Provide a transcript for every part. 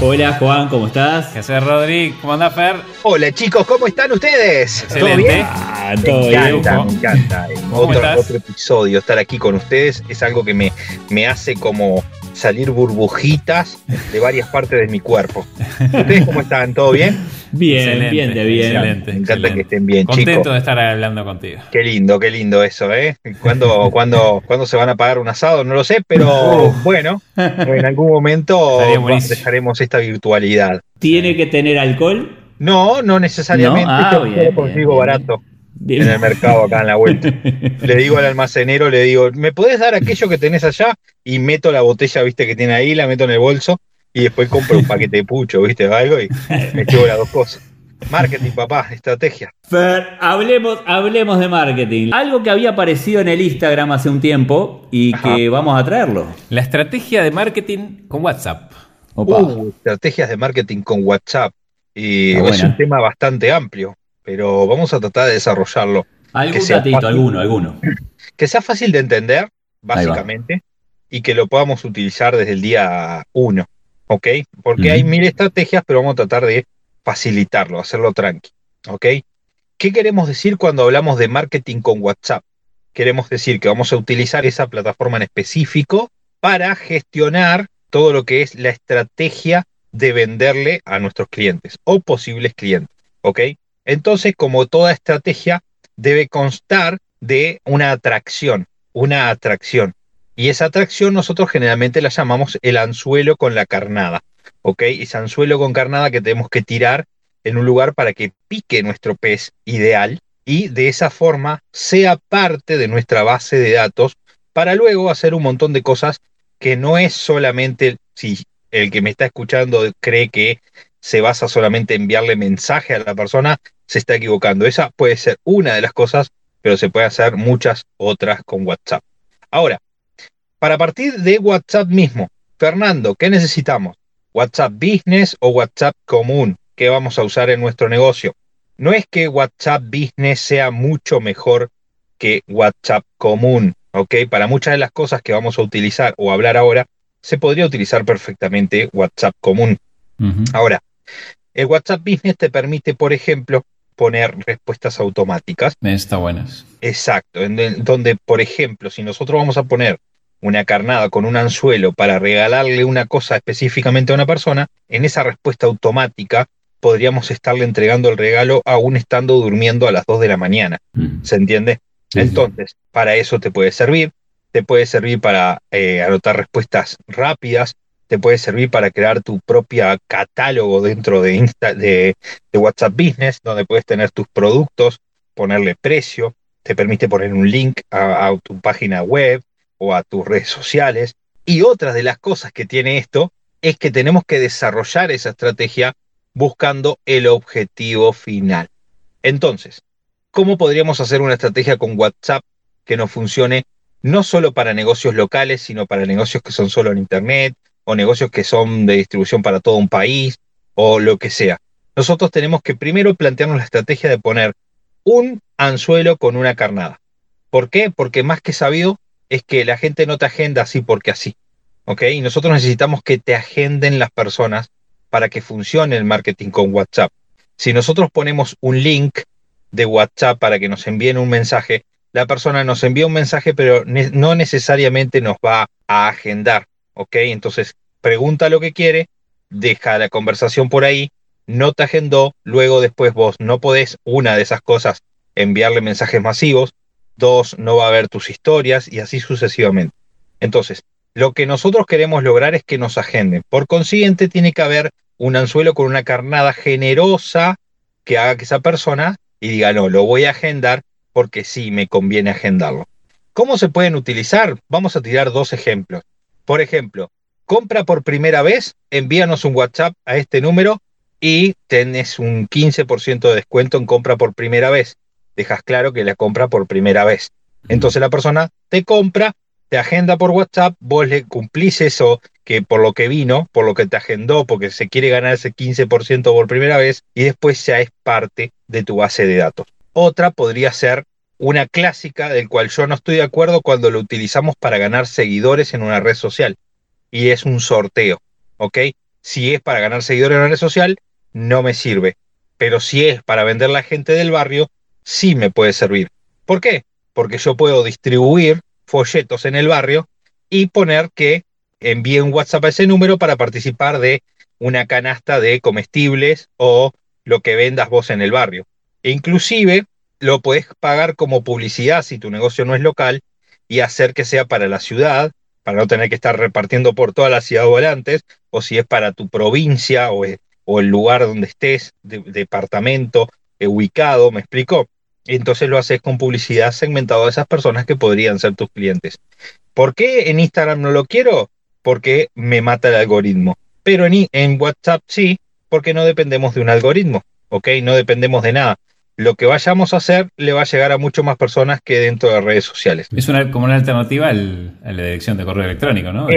Hola Juan, ¿cómo estás? ¿Qué haces, Rodri? ¿Cómo andás, Fer? Hola chicos, ¿cómo están ustedes? Excelente. ¿Todo bien? Ah, Me todo encanta, bien. me encanta. ¿Cómo Otro, estás? otro episodio, estar aquí con ustedes es algo que me, me hace como salir burbujitas de varias partes de mi cuerpo. ¿Ustedes cómo están? ¿Todo bien? Bien, Excelente, bien, de bien. excelente. Me encanta excelente. que estén bien, Contento chicos. de estar hablando contigo. Qué lindo, qué lindo eso, ¿eh? ¿Cuándo, cuándo, cuándo se van a pagar un asado? No lo sé, pero bueno, en algún momento dejaremos esta virtualidad. ¿Tiene que tener alcohol? No, no necesariamente. No, ah, bien, consigo bien, barato. Bien. En el mercado acá en la vuelta. Le digo al almacenero, le digo, ¿me podés dar aquello que tenés allá? Y meto la botella, viste, que tiene ahí, la meto en el bolso y después compro un paquete de pucho, viste, o algo y me llevo las dos cosas. Marketing, papá, estrategia. Fer, hablemos, hablemos de marketing. Algo que había aparecido en el Instagram hace un tiempo y que vamos a traerlo. La estrategia de marketing con WhatsApp. Opa. Uh, estrategias de marketing con WhatsApp. Y es un tema bastante amplio, pero vamos a tratar de desarrollarlo. Algún que sea datito, fácil. alguno, alguno. Que sea fácil de entender, básicamente, y que lo podamos utilizar desde el día uno, ¿ok? Porque hay mil estrategias, pero vamos a tratar de facilitarlo, hacerlo tranqui, ¿ok? ¿Qué queremos decir cuando hablamos de marketing con WhatsApp? Queremos decir que vamos a utilizar esa plataforma en específico para gestionar todo lo que es la estrategia de venderle a nuestros clientes o posibles clientes, ¿ok? Entonces, como toda estrategia, debe constar de una atracción, una atracción. Y esa atracción nosotros generalmente la llamamos el anzuelo con la carnada, ¿ok? Ese anzuelo con carnada que tenemos que tirar en un lugar para que pique nuestro pez ideal y de esa forma sea parte de nuestra base de datos para luego hacer un montón de cosas que no es solamente, si el que me está escuchando cree que se basa solamente en enviarle mensaje a la persona, se está equivocando. Esa puede ser una de las cosas, pero se puede hacer muchas otras con WhatsApp. Ahora, para partir de WhatsApp mismo, Fernando, ¿qué necesitamos? WhatsApp Business o WhatsApp común que vamos a usar en nuestro negocio. No es que WhatsApp Business sea mucho mejor que WhatsApp común, ¿ok? Para muchas de las cosas que vamos a utilizar o hablar ahora, se podría utilizar perfectamente WhatsApp común. Ahora, el WhatsApp Business te permite, por ejemplo, poner respuestas automáticas. Está buenas. Exacto, en donde, por ejemplo, si nosotros vamos a poner una carnada con un anzuelo para regalarle una cosa específicamente a una persona, en esa respuesta automática podríamos estarle entregando el regalo aún estando durmiendo a las 2 de la mañana. Ujú. ¿Se entiende? Sí, Entonces, para eso te puede servir, te puede servir para eh, anotar respuestas rápidas, te puede servir para crear tu propia catálogo dentro de, Insta, de, WhatsApp Business, donde puedes tener tus productos, ponerle precio, te permite poner un link a tu página web o a tus redes sociales. Y otra de las cosas que tiene esto es que tenemos que desarrollar esa estrategia buscando el objetivo final. Entonces, ¿cómo podríamos hacer una estrategia con WhatsApp que nos funcione no solo para negocios locales, sino para negocios que son solo en Internet o negocios que son de distribución para todo un país o lo que sea? Nosotros tenemos que primero plantearnos la estrategia de poner un anzuelo con una carnada. ¿Por qué? Porque más que sabido es que la gente no te agenda así porque así. ¿Ok? Y nosotros necesitamos que te agenden las personas para que funcione el marketing con WhatsApp. Si nosotros ponemos un link de WhatsApp para que nos envíen un mensaje, la persona nos envía un mensaje, pero no necesariamente nos va a agendar. ¿Ok? Entonces pregunta lo que quiere, deja la conversación por ahí, no te agendó, luego después vos no podés, una de esas cosas, enviarle mensajes masivos, dos, no va a ver tus historias y así sucesivamente. Entonces, lo que nosotros queremos lograr es que nos agenden. Por consiguiente, tiene que haber un anzuelo con una carnada generosa que haga que esa persona y diga, no, lo voy a agendar porque sí me conviene agendarlo. ¿Cómo se pueden utilizar? Vamos a tirar dos ejemplos. Por ejemplo, compra por primera vez, envíanos un WhatsApp a este número y tenés un 15% de descuento en compra por primera vez. Dejas claro que la compra por primera vez. Entonces la persona te compra, te agenda por WhatsApp, vos le cumplís eso que por lo que vino, por lo que te agendó, porque se quiere ganar ese 15% por primera vez y después ya es parte de tu base de datos. Otra podría ser una clásica del cual yo no estoy de acuerdo cuando lo utilizamos para ganar seguidores en una red social y es un sorteo, ¿ok? Si es para ganar seguidores en una red social, no me sirve, pero si es para vender la gente del barrio, sí me puede servir. ¿Por qué? Porque yo puedo distribuir folletos en el barrio y poner que envíe un WhatsApp a ese número para participar de una canasta de comestibles o lo que vendas vos en el barrio. E inclusive lo puedes pagar como publicidad si tu negocio no es local y hacer que sea para la ciudad, para no tener que estar repartiendo por toda la ciudad volantes, o si es para tu provincia o, el lugar donde estés, departamento eh, ubicado, ¿me explico? Entonces lo haces con publicidad segmentado a esas personas que podrían ser tus clientes. ¿Por qué en Instagram no lo quiero? Porque me mata el algoritmo. Pero en, en WhatsApp sí, porque no dependemos de un algoritmo, ¿ok? No dependemos de nada lo que vayamos a hacer le va a llegar a mucho más personas que dentro de redes sociales. Es una, como una alternativa al, a la dirección de correo electrónico, ¿no?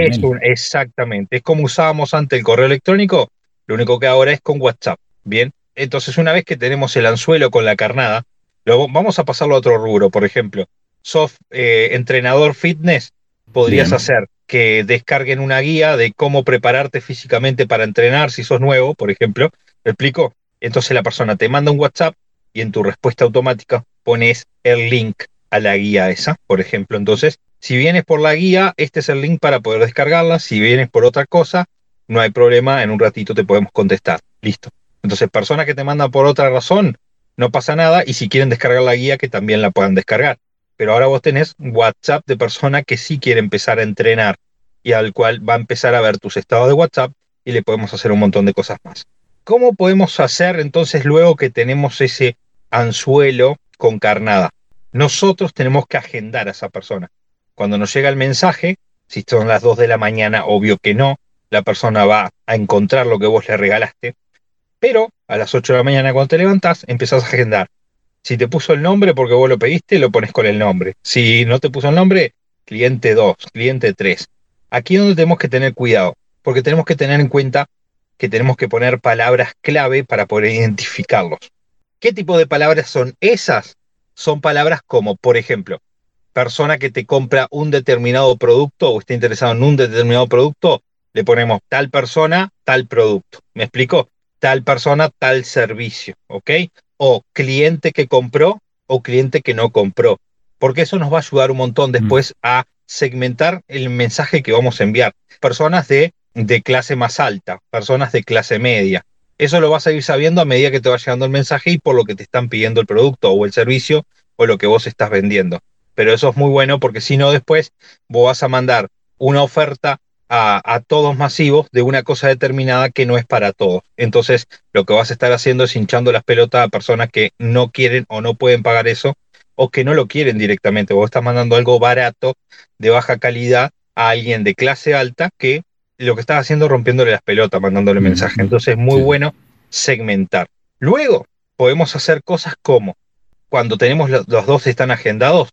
exactamente. Es como usábamos antes el correo electrónico, lo único que ahora es con WhatsApp. Bien. Entonces, una vez que tenemos el anzuelo con la carnada, luego vamos a pasarlo a otro rubro. Por ejemplo, soft eh, entrenador fitness, podrías hacer que descarguen una guía de cómo prepararte físicamente para entrenar si sos nuevo, por ejemplo. ¿Me explico? Entonces la persona te manda un WhatsApp y en tu respuesta automática pones el link a la guía esa, por ejemplo. Entonces, si vienes por la guía, este es el link para poder descargarla. Si vienes por otra cosa, no hay problema, en un ratito te podemos contestar. Listo. Entonces, personas que te mandan por otra razón, no pasa nada. Y si quieren descargar la guía, que también la puedan descargar. Pero ahora vos tenés WhatsApp de persona que sí quiere empezar a entrenar y al cual va a empezar a ver tus estados de WhatsApp y le podemos hacer un montón de cosas más. ¿Cómo podemos hacer entonces luego que tenemos ese anzuelo con carnada? Nosotros tenemos que agendar a esa persona. Cuando nos llega el mensaje, si son las 2 de la mañana, obvio que no, la persona va a encontrar lo que vos le regalaste, pero a las 8 de la mañana cuando te levantás, empezás a agendar. Si te puso el nombre porque vos lo pediste, lo pones con el nombre. Si no te puso el nombre, cliente 2, cliente 3. Aquí es donde tenemos que tener cuidado, porque tenemos que tener en cuenta que tenemos que poner palabras clave para poder identificarlos. ¿Qué tipo de palabras son esas? Son palabras como, por ejemplo, persona que te compra un determinado producto o está interesado en un determinado producto, le ponemos tal persona, tal producto. ¿Me explico? Tal persona, tal servicio, ¿ok? O cliente que compró o cliente que no compró. Porque eso nos va a ayudar un montón después mm. a segmentar el mensaje que vamos a enviar. Personas de de clase más alta, personas de clase media. Eso lo vas a ir sabiendo a medida que te va llegando el mensaje y por lo que te están pidiendo el producto o el servicio o lo que vos estás vendiendo. Pero eso es muy bueno porque si no después vos vas a mandar una oferta a, a, todos masivos de una cosa determinada que no es para todos. Entonces lo que vas a estar haciendo es hinchando las pelotas a personas que no quieren o no pueden pagar eso o que no lo quieren directamente. Vos estás mandando algo barato, de baja calidad, a alguien de clase alta que lo que estás haciendo rompiéndole las pelotas, mandándole mensaje. Entonces es muy bueno segmentar. Luego podemos hacer cosas como cuando tenemos los, dos están agendados,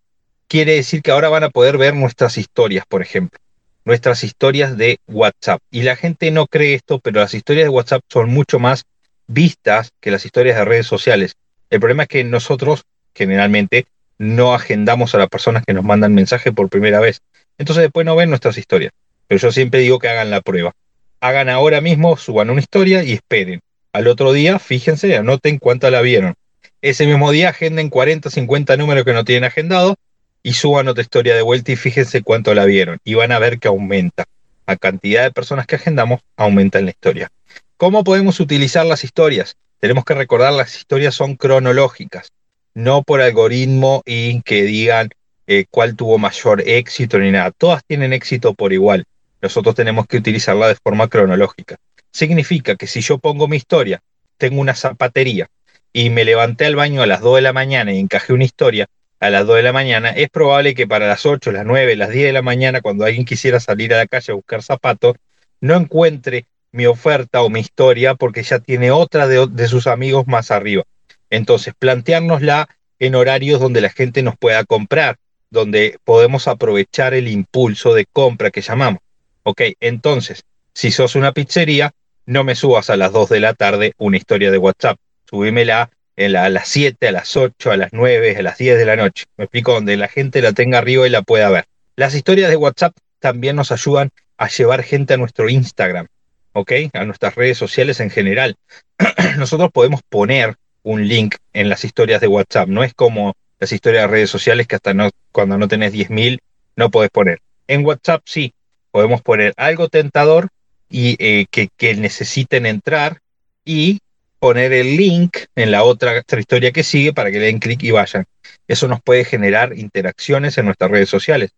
quiere decir que ahora van a poder ver nuestras historias, por ejemplo, nuestras historias de WhatsApp. Y la gente no cree esto, pero las historias de WhatsApp son mucho más vistas que las historias de redes sociales. El problema es que nosotros generalmente no agendamos a las personas que nos mandan mensaje por primera vez. Entonces después no ven nuestras historias. Pero yo siempre digo que hagan la prueba. Hagan ahora mismo, suban una historia y esperen. Al otro día, fíjense, anoten cuánta la vieron. Ese mismo día agenden 40, 50 números que no tienen agendado y suban otra historia de vuelta y fíjense cuánto la vieron. Y van a ver que aumenta. La cantidad de personas que agendamos aumenta en la historia. ¿Cómo podemos utilizar las historias? Tenemos que recordar las historias son cronológicas, no por algoritmo y que digan eh, cuál tuvo mayor éxito ni nada. Todas tienen éxito por igual nosotros tenemos que utilizarla de forma cronológica. Significa que si yo pongo mi historia, tengo una zapatería y me levanté al baño a las 2 de la mañana y encajé una historia a las 2 de la mañana, es probable que para las 8, las 9, las 10 de la mañana, cuando alguien quisiera salir a la calle a buscar zapatos, no encuentre mi oferta o mi historia porque ya tiene otra de, sus amigos más arriba. Entonces, planteárnosla en horarios donde la gente nos pueda comprar, donde podemos aprovechar el impulso de compra que llamamos. Ok, entonces, si sos una pizzería, no me subas a las 2 de la tarde una historia de WhatsApp. Subímela en la- a las 7, a las 8, a las 9, a las 10 de la noche. Me explico, donde la gente la tenga arriba y la pueda ver. Las historias de WhatsApp también nos ayudan a llevar gente a nuestro Instagram, ¿ok? A nuestras redes sociales en general. Nosotros podemos poner un link en las historias de WhatsApp. No es como las historias de redes sociales que hasta no, cuando no tenés 10.000 no podés poner. En WhatsApp sí, podemos poner algo tentador y eh, que, necesiten entrar y poner el link en la otra, otra historia que sigue para que le den clic y vayan. Eso nos puede generar interacciones en nuestras redes sociales.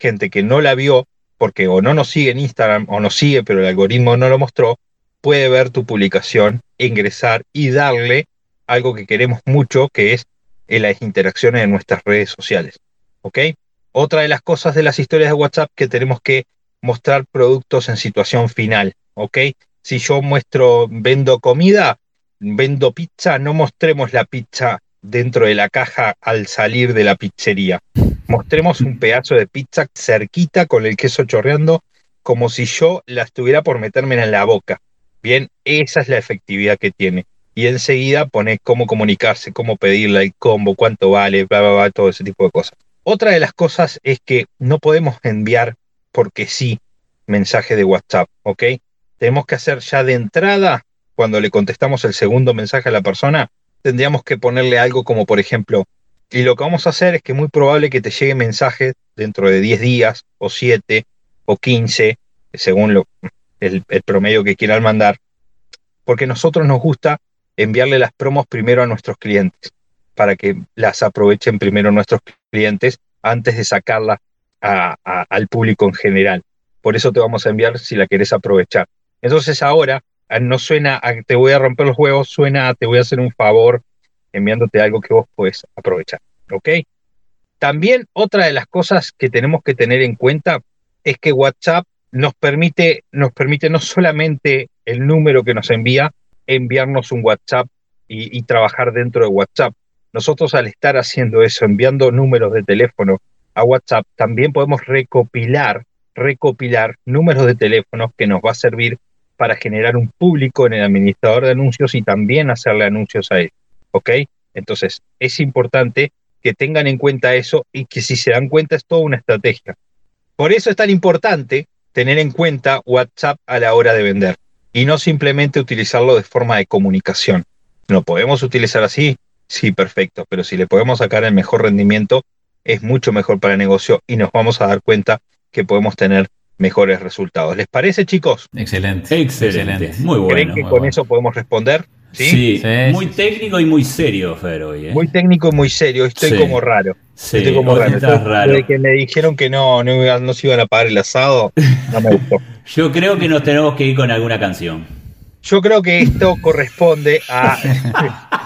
Gente que no la vio porque o no nos sigue en Instagram o nos sigue pero el algoritmo no lo mostró, puede ver tu publicación, ingresar y darle algo que queremos mucho, que es eh, las interacciones en nuestras redes sociales. ¿Ok? Otra de las cosas de las historias de WhatsApp que tenemos que mostrar productos en situación final. ¿Ok? Si yo muestro, vendo comida, vendo pizza, no mostremos la pizza dentro de la caja al salir de la pizzería. Mostremos un pedazo de pizza cerquita con el queso chorreando, como si yo la estuviera por meterme en la boca. Bien, esa es la efectividad que tiene. Y enseguida pone cómo comunicarse, cómo pedirle el combo, cuánto vale, bla, bla, bla, todo ese tipo de cosas. Otra de las cosas es que no podemos enviar porque sí mensaje de WhatsApp, ¿ok? Tenemos que hacer ya de entrada, cuando le contestamos el segundo mensaje a la persona, tendríamos que ponerle algo como, por ejemplo, y lo que vamos a hacer es que muy probable que te llegue mensaje dentro de 10 días, o 7, o 15, según lo, el, el promedio que quieran mandar, porque nosotros nos gusta enviarle las promos primero a nuestros clientes, para que las aprovechen primero nuestros clientes antes de sacarla al público en general. Por eso te vamos a enviar si la querés aprovechar. Entonces ahora ah, no suena a te voy a romper los huevos, suena a te voy a hacer un favor enviándote algo que vos puedes aprovechar. ¿Ok? También otra de las cosas que tenemos que tener en cuenta es que WhatsApp nos permite, nos permite no solamente el número que nos envía, enviarnos un WhatsApp y trabajar dentro de WhatsApp. Nosotros al estar haciendo eso, enviando números de teléfono a WhatsApp, también podemos recopilar, recopilar números de teléfonos que nos va a servir para generar un público en el administrador de anuncios y también hacerle anuncios a él. ¿Ok? Entonces, es importante que tengan en cuenta eso y que si se dan cuenta es toda una estrategia. Por eso es tan importante tener en cuenta WhatsApp a la hora de vender y no simplemente utilizarlo de forma de comunicación. ¿Lo podemos utilizar así? Sí, perfecto, pero si le podemos sacar el mejor rendimiento, es mucho mejor para el negocio y nos vamos a dar cuenta que podemos tener mejores resultados. ¿Les parece, chicos? Excelente. Excelente. Muy bueno. ¿Creen que con bueno. eso podemos responder? Sí. Sí, Sí, muy sí, sí. técnico y muy serio, Fer, hoy. ¿eh? Muy técnico y muy serio. Estoy Sí. como raro. Sí, Estoy como raro. estás Desde raro. que me dijeron que no, no, no se iban a pagar el asado, no me gustó. Yo creo que nos tenemos que ir con alguna canción. Yo creo que esto corresponde a.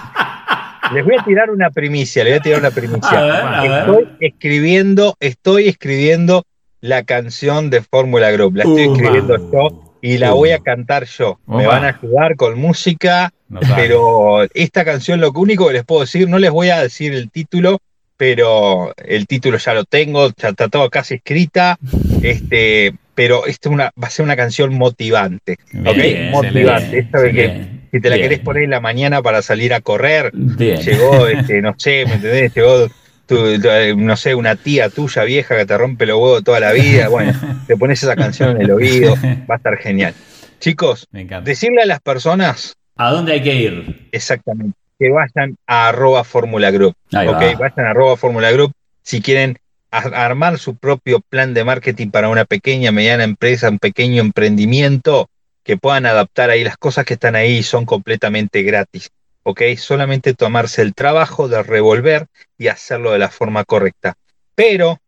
Les voy a tirar una primicia, les voy a tirar una primicia. A ver, a ver. Estoy escribiendo, estoy escribiendo la canción de Fórmula Group. La estoy Uh, escribiendo yo y la Uh. voy a cantar yo. Me van a ayudar con música, No pero esta canción lo único que les puedo decir, no les voy a decir el título, pero el título ya lo tengo, ya está todo casi escrita, este, pero esta es una, va a ser una canción motivante, ¿ok? Motivante. bien, Esta de que bien, si te la bien. querés poner en la mañana para salir a correr, Bien. llegó, este, no sé, ¿me entendés? Llegó, tu- tu- eh, no sé, una tía tuya vieja que te rompe los huevos toda la vida, bueno, te pones esa canción en el oído, va a estar genial. Chicos, decirle a las personas ¿A dónde hay que ir? exactamente que vayan a arroba Fórmula Group, Ahí ok, va. vayan a arroba Fórmula Group si quieren a- armar su propio plan de marketing para una pequeña, mediana empresa, un pequeño emprendimiento, que puedan adaptar ahí las cosas que están ahí son completamente gratis. ¿ok? Solamente tomarse el trabajo de revolver y hacerlo de la forma correcta. Pero,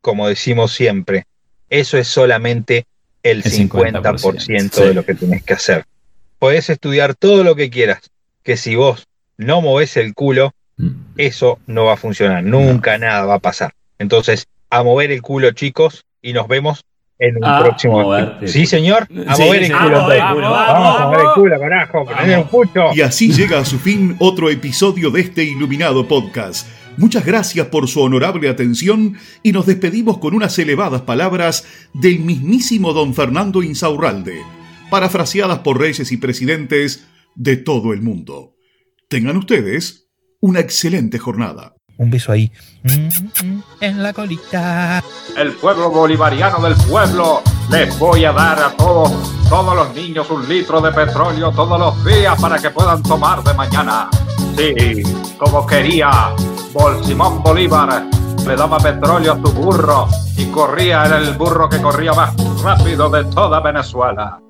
como decimos siempre, eso es solamente el El 50%, 50%, de lo que tenés que hacer. Podés estudiar todo lo que quieras, que si vos no movés el culo, eso no va a funcionar. Nunca nada va a pasar. Entonces, a mover el culo, chicos, y nos vemos en un A próximo. moverte. Sí, señor. A Sí, mover el culo. Vamos, vamos, a mover el culo, carajo. Prender un pucho. Y así llega a su fin otro episodio de este iluminado podcast. Muchas gracias por su honorable atención y nos despedimos con unas elevadas palabras del mismísimo don Fernando Insaurralde, parafraseadas por reyes y presidentes de todo el mundo. Tengan ustedes una excelente jornada. Un beso ahí. Mm, mm, En la colita. el pueblo bolivariano del pueblo, les voy a dar a todos, todos los niños un litro de petróleo todos los días para que puedan tomar de mañana. Sí, como quería Bol Simón Bolívar, le daba petróleo a su burro y corría, era el burro que corría más rápido de toda Venezuela.